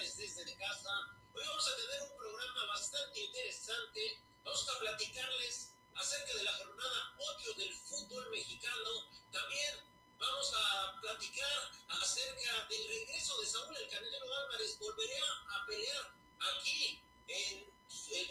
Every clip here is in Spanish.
desde casa. Hoy vamos a tener un programa bastante interesante. Vamos a platicarles acerca de la jornada 8 del fútbol mexicano. También vamos a platicar acerca del regreso de Saúl El Canelo Álvarez. Volverá a pelear aquí en,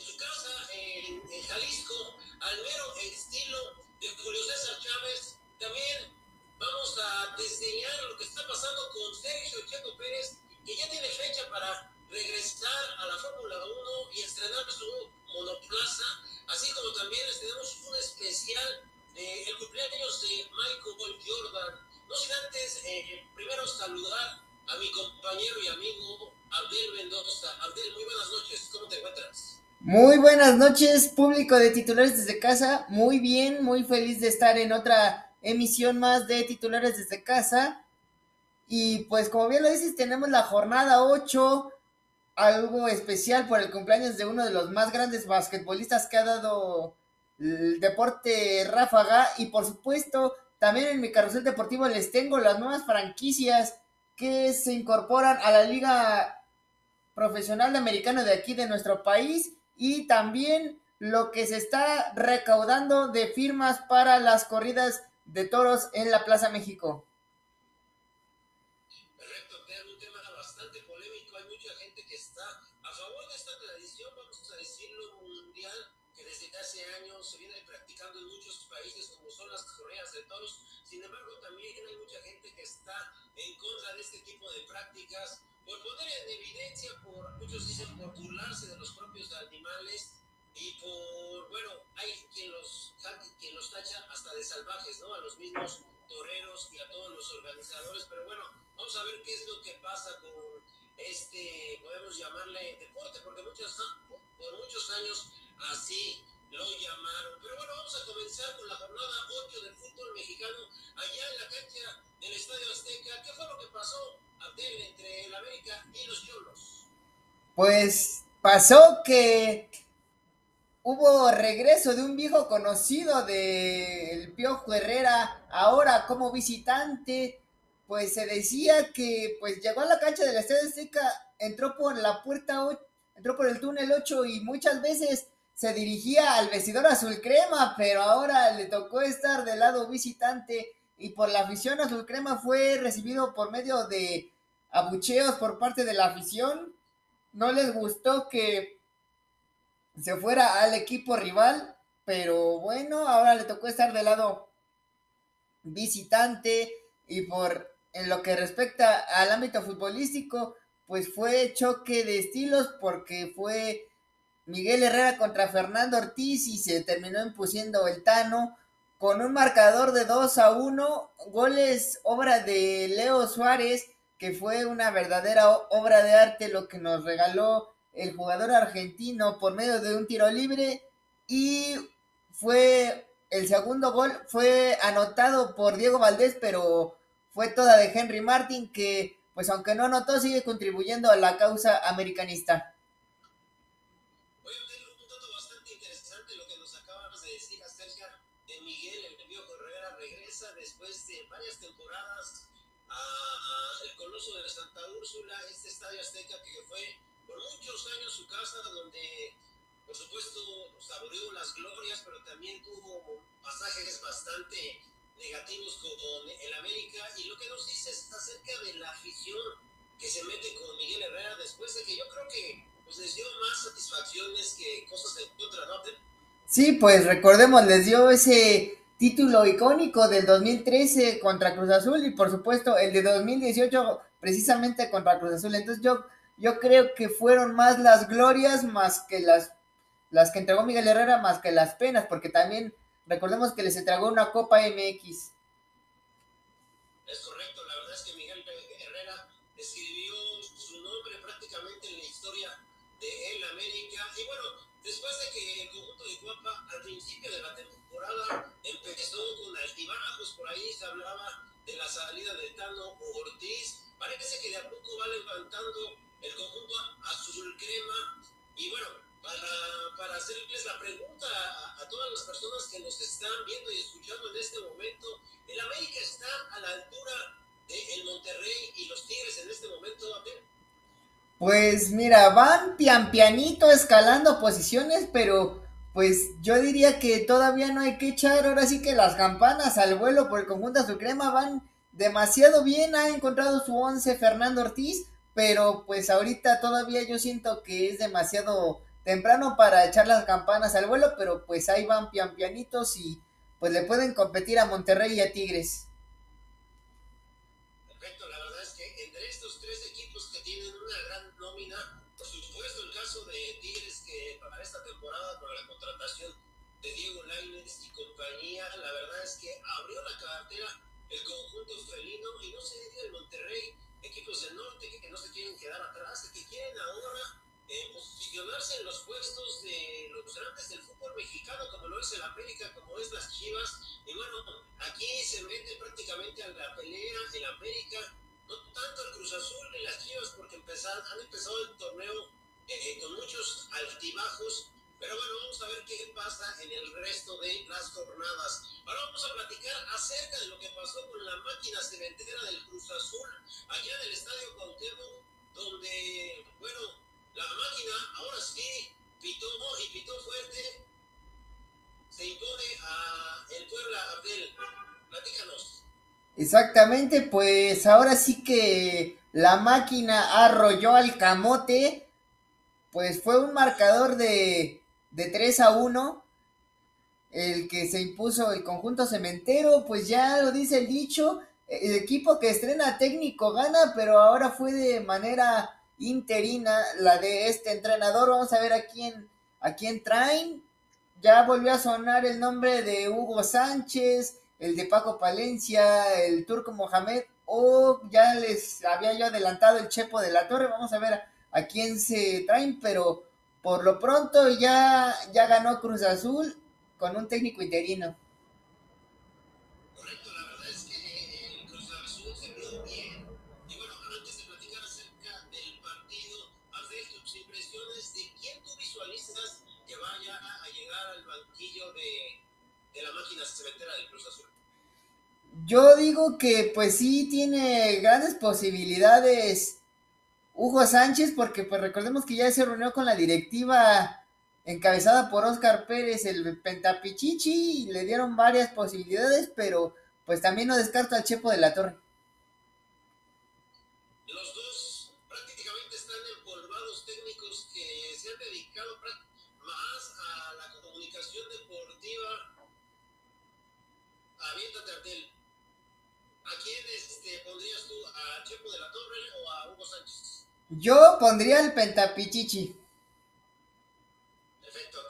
su casa, en, en Jalisco, al mero estilo de Julio César Chávez. También vamos a desdeñar lo que está pasando con Sergio Checo Pérez, que ya tiene fecha para regresar a la Fórmula 1 y estrenar su monoplaza, así como también les tenemos un especial de el cumpleaños de Michael Jordan. No sin antes, eh, primero saludar a mi compañero y amigo Abdel Mendoza. Abdel, muy buenas noches, ¿cómo te encuentras? Muy buenas noches, público de titulares desde casa. Muy bien, muy feliz de estar en otra emisión más de titulares desde casa. Y pues como bien lo dices, tenemos la jornada 8, algo especial por el cumpleaños de uno de los más grandes basquetbolistas que ha dado el deporte ráfaga. Y por supuesto, también en mi carrusel deportivo les tengo las nuevas franquicias que se incorporan a la liga profesional de americano de aquí de nuestro país y también lo que se está recaudando de firmas para las corridas de toros en la Plaza México. Se viene practicando en muchos países, como son las correas de toros. Sin embargo, también hay mucha gente que está en contra de este tipo de prácticas por poner en evidencia, por muchos dicen por burlarse de los propios animales y por, bueno, hay quien los, quien los tacha hasta de salvajes, ¿no? A los mismos toreros y a todos los organizadores, pero bueno, vamos a ver qué es lo que pasa con este, podemos llamarle deporte, porque muchos, por muchos años así lo llamaron. Pero bueno, vamos a comenzar con la jornada 8 del fútbol mexicano allá en la cancha del Estadio Azteca. ¿Qué fue lo que pasó, Abdel, entre el América y los Cholos? Pues pasó que hubo regreso de un viejo conocido del Piojo Herrera, ahora como visitante, pues se decía que pues llegó a la cancha del Estadio Azteca, entró por la puerta 8, entró por el túnel 8 y muchas veces se dirigía al vestidor azul crema, pero ahora le tocó estar del lado visitante y por la afición azul crema fue recibido por medio de abucheos por parte de la afición. No les gustó que se fuera al equipo rival, pero bueno, ahora le tocó estar del lado visitante y por en lo que respecta al ámbito futbolístico, pues fue choque de estilos porque fue Miguel Herrera contra Fernando Ortiz y se terminó impusiendo el Tano con un marcador de 2 a 1, goles obra de Leo Suárez, que fue una verdadera obra de arte lo que nos regaló el jugador argentino por medio de un tiro libre y fue el segundo gol fue anotado por Diego Valdés, pero fue toda de Henry Martin que pues aunque no anotó sigue contribuyendo a la causa americanista. Al Coloso de Santa Úrsula, este estadio azteca que fue por muchos años su casa, donde por supuesto saboreó las glorias, pero también tuvo pasajes bastante negativos con el América. Y lo que nos dice es acerca de la afición que se mete con Miguel Herrera después de que yo creo que pues, les dio más satisfacciones que cosas de contra, ¿no? Sí, pues recordemos, les dio ese título icónico del 2013 contra Cruz Azul y por supuesto el de 2018 precisamente contra Cruz Azul. Entonces yo yo creo que fueron más las glorias más que las, las que entregó Miguel Herrera más que las penas, porque también recordemos que les entregó una Copa MX. Es correcto, la verdad es que Miguel Herrera escribió su nombre prácticamente en la historia de el América. Y bueno, después de que el conjunto de Guapa al principio de la temporada empezó con altibajos, por ahí se hablaba de la salida de Tano Ortiz, parece que de a poco va levantando el conjunto azul crema. Y bueno, para, para hacerles la pregunta a, todas las personas que nos están viendo y escuchando en este momento, ¿el América está a la altura del el Monterrey y los Tigres en este momento, Pues mira, van pian pianito escalando posiciones, pero pues yo diría que todavía no hay que echar ahora sí que las campanas al vuelo por el conjunto azul crema van demasiado bien, ha encontrado su once Fernando Ortiz, pero pues ahorita todavía yo siento que es demasiado temprano para echar las campanas al vuelo, pero pues ahí van pian pianitos y pues le pueden competir a Monterrey y a Tigres. Compañía, la verdad es que abrió la cartera el conjunto felino y no se diga el Monterrey, equipos del norte que, no se quieren quedar atrás, que quieren ahora eh, posicionarse en los puestos de los grandes del fútbol mexicano, como lo es el América, como es las Chivas. Y bueno, aquí se mete prácticamente a la pelea el América, no tanto el Cruz Azul ni las Chivas, porque han empezado el torneo eh, con muchos altibajos pero bueno, vamos a ver qué pasa en el resto de las jornadas. Ahora vamos a platicar acerca de lo que pasó con la máquina cementera del Cruz Azul, allá en el Estadio Cuauhtémoc, donde, bueno, la máquina ahora sí pitó y pitó fuerte. Se impone a el Puebla Abdel. Platícanos. Exactamente, pues ahora sí que la máquina arrolló al camote. Pues fue un marcador de de 3 a 1, el que se impuso el conjunto cementero, pues ya lo dice el dicho, el equipo que estrena técnico gana, pero ahora fue de manera interina la de este entrenador. Vamos a ver a quién, a quién traen. Ya volvió a sonar el nombre de Hugo Sánchez, el de Paco Palencia, el turco Mohamed, o ya les había yo adelantado el Chepo de la Torre. Vamos a ver a, a quién se traen, pero por lo pronto ya, ya ganó Cruz Azul con un técnico interino. Correcto, la verdad es que el Cruz Azul se vio bien. Y bueno, antes de platicar acerca del partido, hacer tus impresiones de quién tú visualizas que vaya a llegar al banquillo de, de la máquina cementera del Cruz Azul. Yo digo que pues sí tiene grandes posibilidades Hugo Sánchez, porque pues recordemos que ya se reunió con la directiva encabezada por Oscar Pérez, el Pentapichichi, y le dieron varias posibilidades, pero pues también no descarta al Chepo de la Torre. Los dos prácticamente están empolvados técnicos que se han dedicado más a la comunicación deportiva. Aviéntate, Artel. ¿A quién este, pondrías tú? ¿A Chepo de la Torre o a Hugo Sánchez? Yo pondría el pentapichichi. Perfecto,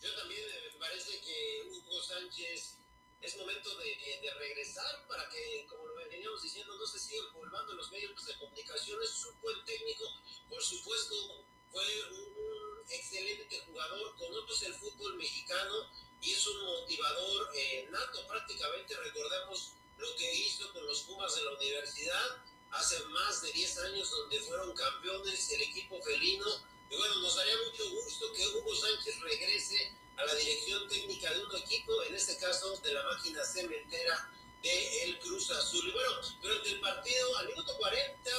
Yo también eh, me parece que Hugo Sánchez es momento de, regresar para que, como lo veníamos diciendo, no se sigan volvando los medios de comunicación. Es un buen técnico, por supuesto, fue un, excelente jugador, conoce el fútbol mexicano y es un motivador eh, nato prácticamente. Recordemos lo que hizo con los Pumas de la universidad hace más de 10 años donde fueron campeones el equipo felino. Y bueno, nos daría mucho gusto que Hugo Sánchez regrese a la dirección técnica de un equipo, en este caso de la máquina cementera de Cruz Azul. Y bueno, durante el partido, al minuto 40,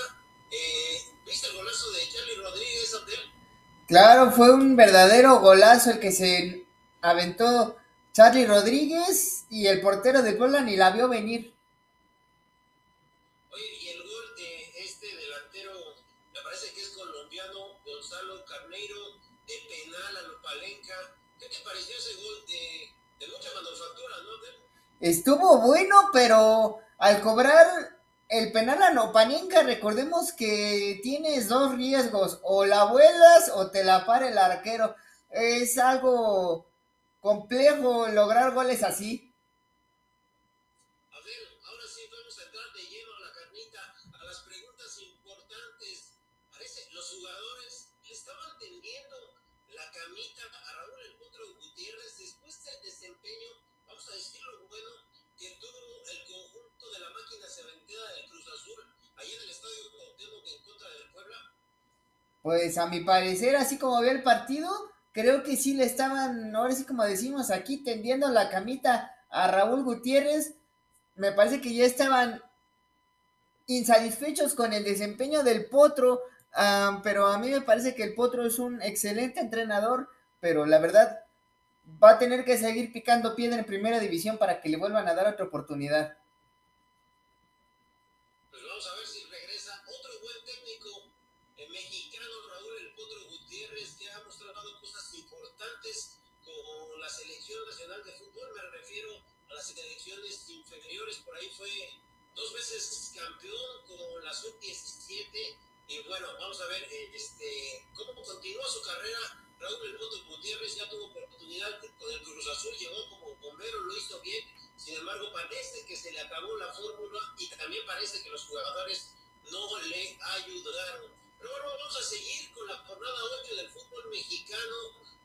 eh, ¿viste el golazo de Charlie Rodríguez? Claro, fue un verdadero golazo el que se aventó Charlie Rodríguez y el portero de Puebla ni la vio venir. Estuvo bueno, pero al cobrar el penal a Nopanenka, recordemos que tienes dos riesgos, o la vuelas o te la para el arquero. Es algo complejo lograr goles así. Pues a mi parecer, así como veo el partido, creo que sí le estaban, ahora sí como decimos aquí, tendiendo la camita a Raúl Gutiérrez. Me parece que ya estaban insatisfechos con el desempeño del Potro. pero a mí me parece que el Potro es un excelente entrenador, pero la verdad va a tener que seguir picando piedra en primera división para que le vuelvan a dar otra oportunidad. Selección nacional de fútbol. Me refiero a las selecciones inferiores, por ahí fue dos veces campeón con la sub-17 y bueno, vamos a ver eh, este, cómo continúa su carrera. Raúl El Potro Gutiérrez ya tuvo oportunidad con el Cruz Azul, llegó como bombero, lo hizo bien. Sin embargo, parece que se le acabó la fórmula y también parece que los jugadores no le ayudaron. Pero bueno, vamos a seguir con la jornada 8 del fútbol mexicano,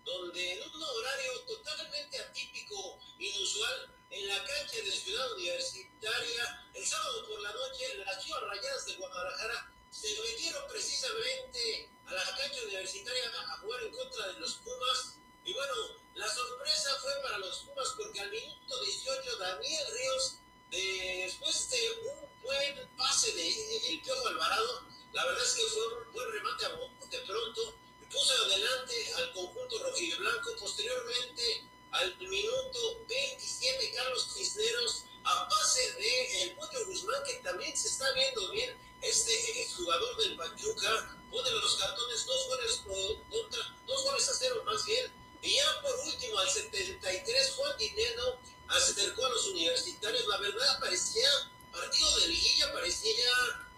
donde en un horario totalmente atípico, inusual, en la cancha de Ciudad Universitaria, el sábado por la noche, las Chivas Rayadas de Guadalajara se metieron precisamente a la cancha universitaria a jugar en contra de los Pumas. Y bueno, la sorpresa fue para los Pumas porque al minuto 18 Daniel Ríos, después de un buen pase de el Piojo Alvarado, la verdad es que fue un buen remate a de pronto, puso adelante al minuto 27, Carlos Cisneros, a pase de el Pollo Guzmán, que también se está viendo bien este jugador del Pachuca pone los cartones dos goles contra, dos goles a cero más bien. Y ya por último, al 73, Juan Dineno acercó a los universitarios. La verdad, parecía partido de liguilla, parecía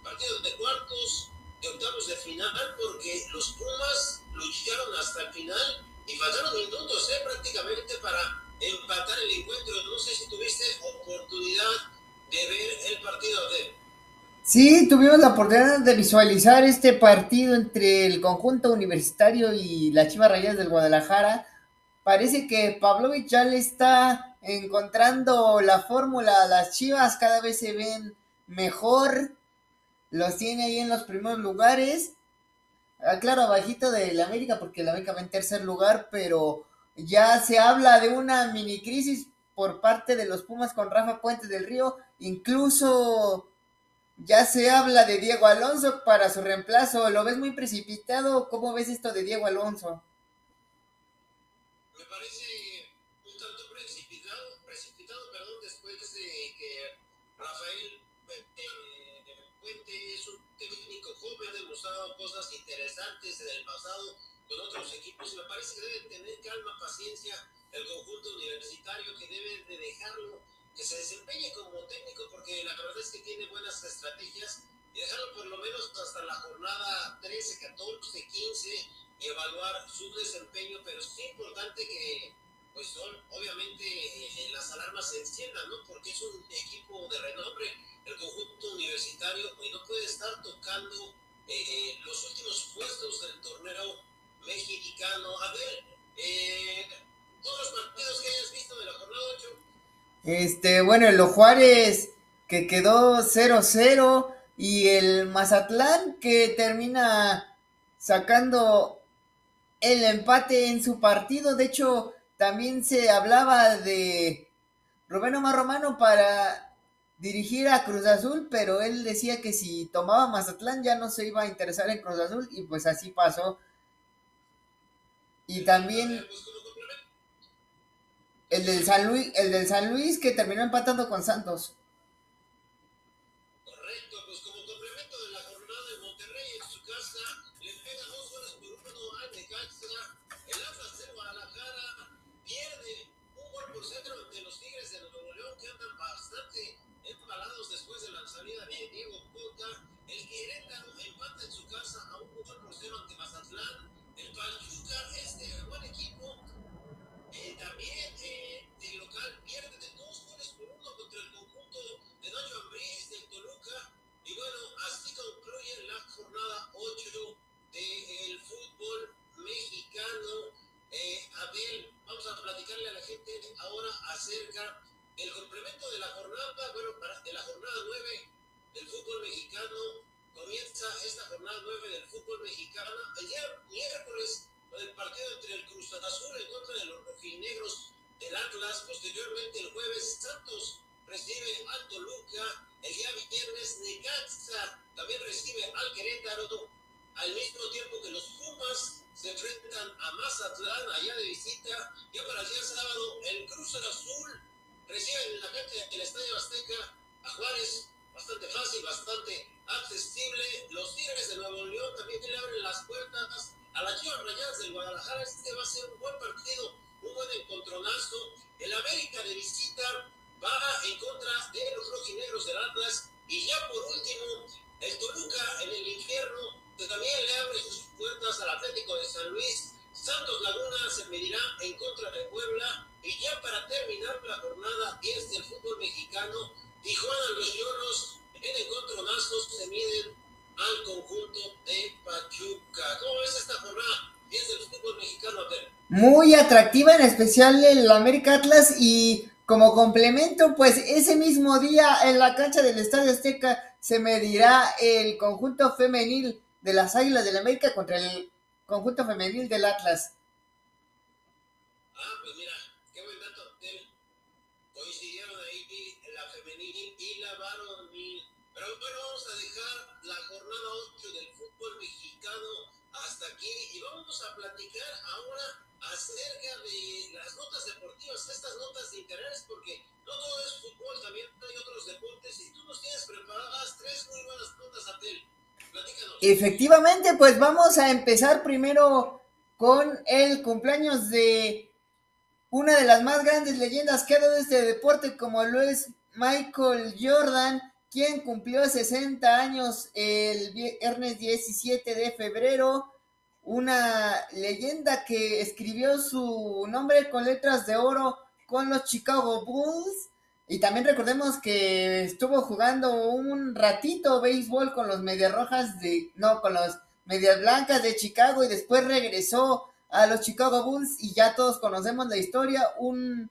partido de cuartos, de octavos de final, porque los Pumas lucharon hasta el final y faltaron minutos ¿eh? prácticamente para empatar el encuentro. No sé si tuviste oportunidad de ver el partido de Sí, tuvimos la oportunidad de visualizar este partido entre el conjunto universitario y la Chivas Rayas del Guadalajara. Parece que Pavlovich ya le está encontrando la fórmula. Las Chivas cada vez se ven mejor. Los tiene ahí en los primeros lugares. Ah, claro, abajito del América porque el América va en tercer lugar, pero ya se habla de una mini crisis por parte de los Pumas con Rafa Puentes del Río. Incluso ya se habla de Diego Alonso para su reemplazo. ¿Lo ves muy precipitado? ¿Cómo ves esto de Diego Alonso? Me parece interesantes en el pasado con otros equipos. Me parece que debe tener calma, paciencia el conjunto universitario, que debe de dejarlo que se desempeñe como técnico porque la verdad es que tiene buenas estrategias y dejarlo por lo menos hasta la jornada 13, 14, 15 y evaluar su desempeño, pero es importante que pues son obviamente eh, las alarmas se enciendan, ¿no? Porque es un equipo de renombre, el conjunto universitario, y no puede estar tocando eh, los últimos puestos del torneo mexicano. A ver, eh, todos los partidos que hayas visto de la jornada 8, este, bueno, el Juárez que quedó 0-0 y el Mazatlán que termina sacando el empate en su partido. De hecho, también se hablaba de Rubén Omar Romano para dirigir a Cruz Azul, pero él decía que si tomaba Mazatlán ya no se iba a interesar en Cruz Azul y pues así pasó. Y también el del San Luis, el del San Luis que terminó empatando con Santos. Muy atractiva, en especial el América Atlas y como complemento, pues ese mismo día en la cancha del Estadio Azteca se medirá el conjunto femenil de las Águilas del América contra el conjunto femenil del Atlas. Ah, pues mira, qué buen dato. Coincidieron ahí la femenil y la varonil. Pero bueno, vamos a dejar la jornada 8 del fútbol mexicano hasta aquí y vamos a platicar ahora acerca de las notas deportivas, estas notas de interés, porque no todo es fútbol, también hay otros deportes y tú nos tienes preparadas tres muy buenas notas, a ti. Efectivamente, pues vamos a empezar primero con el cumpleaños de una de las más grandes leyendas que ha dado este deporte, como lo es Michael Jordan, quien cumplió 60 años el viernes 17 de febrero. Una leyenda que escribió su nombre con letras de oro con los Chicago Bulls. Y también recordemos que estuvo jugando un ratito béisbol con los Medias Rojas de, no, con los Medias Blancas de Chicago y después regresó a los Chicago Bulls y ya todos conocemos la historia, un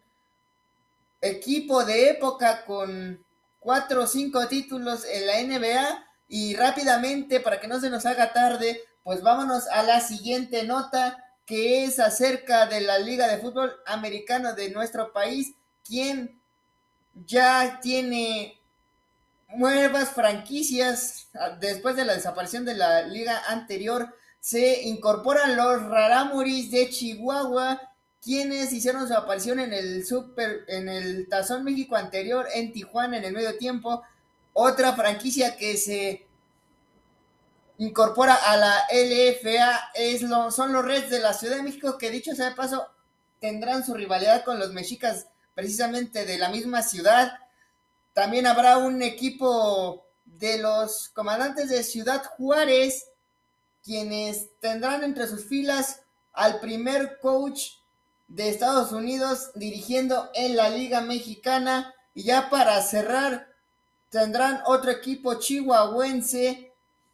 equipo de época con cuatro o cinco títulos en la NBA y rápidamente para que no se nos haga tarde, pues vámonos a la siguiente nota que es acerca de la Liga de Fútbol Americano de nuestro país, quien ya tiene nuevas franquicias después de la desaparición de la liga anterior. Se incorporan los Raramuris de Chihuahua, quienes hicieron su aparición en el Super, en el Tazón México anterior en Tijuana en el medio tiempo. Otra franquicia que se incorpora a la LFA es lo, son los Reds de la Ciudad de México, que dicho sea de paso, tendrán su rivalidad con los mexicas precisamente de la misma ciudad. También habrá un equipo de los comandantes de Ciudad Juárez, quienes tendrán entre sus filas al primer coach de Estados Unidos dirigiendo en la Liga Mexicana. Y ya para cerrar, tendrán otro equipo chihuahuense,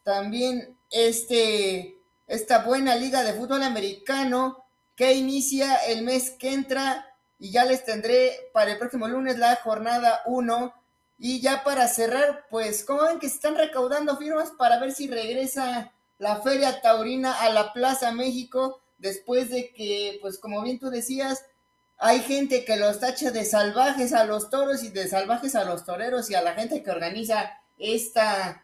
también este, esta buena liga de fútbol americano que inicia el mes que entra y ya les tendré para el próximo lunes la jornada 1. Y ya para cerrar, pues, como ven que se están recaudando firmas para ver si regresa la Feria Taurina a la Plaza México después de que, pues, como bien tú decías, hay gente que los tacha de salvajes a los toros y de salvajes a los toreros y a la gente que organiza esta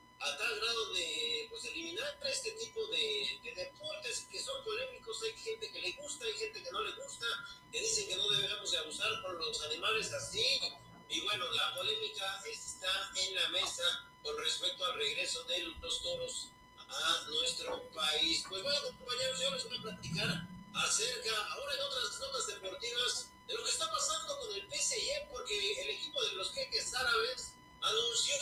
a tal grado de pues, eliminar este tipo de, de, deportes que son polémicos. Hay gente que le gusta, hay gente que no le gusta, que dicen que no debemos de abusar por los animales así. Y bueno, la polémica está en la mesa con respecto al regreso de los toros a nuestro país. Pues bueno, compañeros, yo les voy a platicar acerca, ahora en otras notas deportivas, de lo que está pasando con el PSG, porque el equipo de los jeques árabes anunció,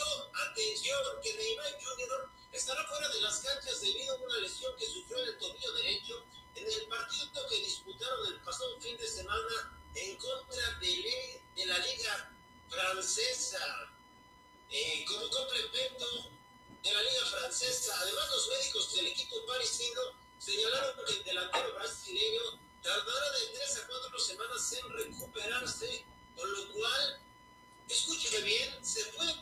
atención, que Neymar Jr. estará fuera de las canchas debido a una lesión que sufrió en el tobillo derecho en el partido que disputaron el pasado fin de semana en contra de, de la Liga Francesa. Eh, como complemento de la Liga Francesa. Además, los médicos del equipo Parisino señalaron que el delantero brasileño tardará de tres a cuatro semanas en recuperarse, con lo cual, escúcheme bien, se puede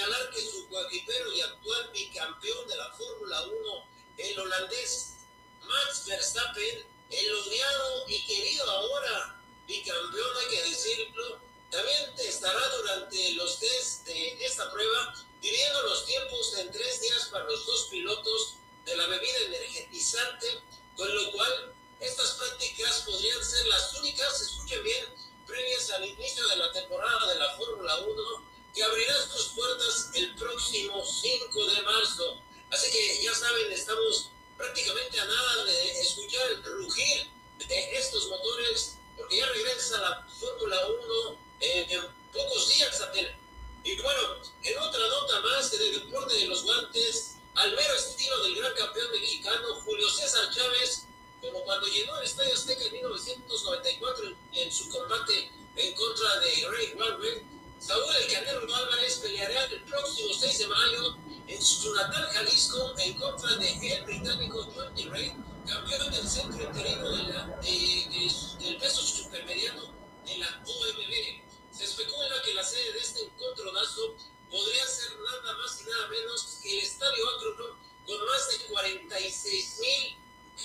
señalar que su coequipero y actual bicampeón de la Fórmula 1, el holandés Max Verstappen, el odiado y querido ahora bicampeón, hay que decirlo, también estará durante los test de esta prueba, dividiendo los tiempos en tres días para los dos pilotos de la bebida energetizante, con lo cual estas prácticas podrían ser las únicas, escuchen bien, previas al inicio de la temporada de la Fórmula 1, que abrirá sus puertas el próximo 5 de marzo. Así que ya saben, estamos prácticamente a nada de escuchar el rugir de estos motores, porque ya regresa la Fórmula 1 en pocos días apenas. Y bueno, en otra nota más del deporte de los guantes, al mero estilo del gran campeón mexicano Julio César Chávez, como cuando llenó el Estadio Azteca en 1994 en, su combate su natal Jalisco en contra de el británico Johnny Ray, campeón del centro interino de la, del peso supermediano de la OMB. Se especula que la sede de este encontronazo podría ser nada más y nada menos que el Estadio Akron con más de 46 mil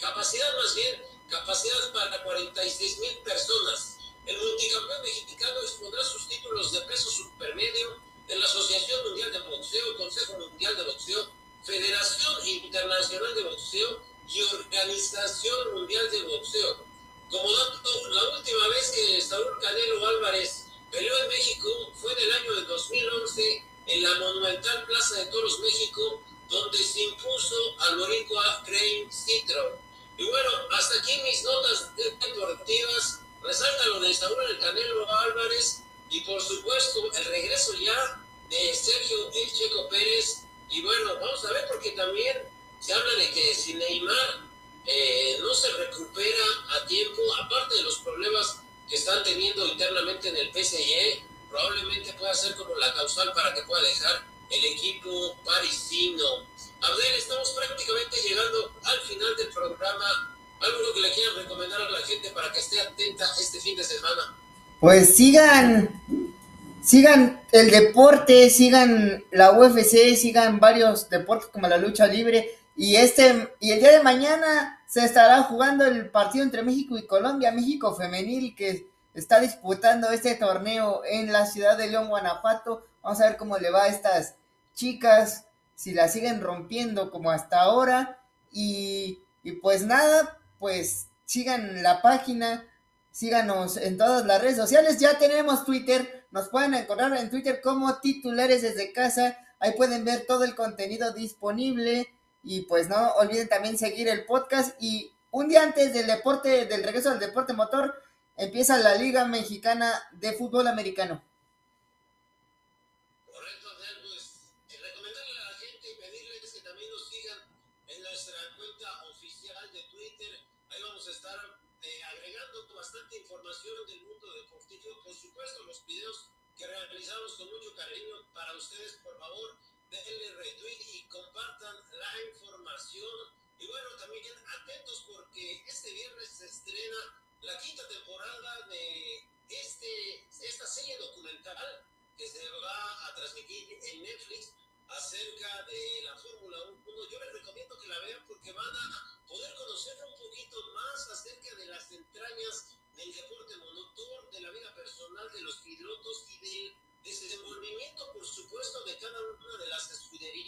capacidad más bien, capacidad para 46 mil personas. El multicampeón mexicano de la Asociación Mundial de Boxeo, Consejo Mundial de Boxeo, Federación Internacional de Boxeo y Organización Mundial de Boxeo. Como dato, la última vez que Saúl Canelo Álvarez peleó en México fue en el año de 2011 en la monumental Plaza de Toros México, donde se impuso al boricua Crane Citro. Y bueno, hasta aquí mis notas deportivas. Resalta lo de Saúl El Canelo Álvarez y por supuesto el regreso ya de Sergio El Checo Pérez. Y bueno, vamos a ver porque también se habla de que si Neymar eh, no se recupera a tiempo, aparte de los problemas que están teniendo internamente en el PSG, probablemente pueda ser como la causal para que pueda dejar el equipo parisino. Abdel, estamos prácticamente llegando al final del programa. ¿Algo que le quieran recomendar a la gente para que esté atenta este fin de semana? Pues sigan, sigan el deporte, sigan la UFC, sigan varios deportes como la lucha libre. Y este, y el día de mañana se estará jugando el partido entre México y Colombia, México femenil, que está disputando este torneo en la ciudad de León, Guanajuato. Vamos a ver cómo le va a estas chicas si la siguen rompiendo como hasta ahora. Y, pues nada, pues sigan la página, síganos en todas las redes sociales. Ya tenemos Twitter, nos pueden encontrar en Twitter como titulares desde casa. Ahí pueden ver todo el contenido disponible. Y pues no olviden también seguir el podcast. Y un día antes del deporte, del regreso del deporte motor, empieza la Liga Mexicana de Fútbol Americano. Del mundo deportivo. Por supuesto, los videos que realizamos con mucho cariño para ustedes, por favor, denle retweet y compartan la información. Y bueno, también atentos porque este viernes se estrena la quinta temporada de este, esta serie documental que se va a transmitir en Netflix acerca de la Fórmula 1. Yo les recomiendo que la vean porque van a poder conocer un poquito más acerca de las entrañas del deporte monotor, de la vida personal de los pilotos y del desenvolvimiento, por supuesto, de cada una de las escuderías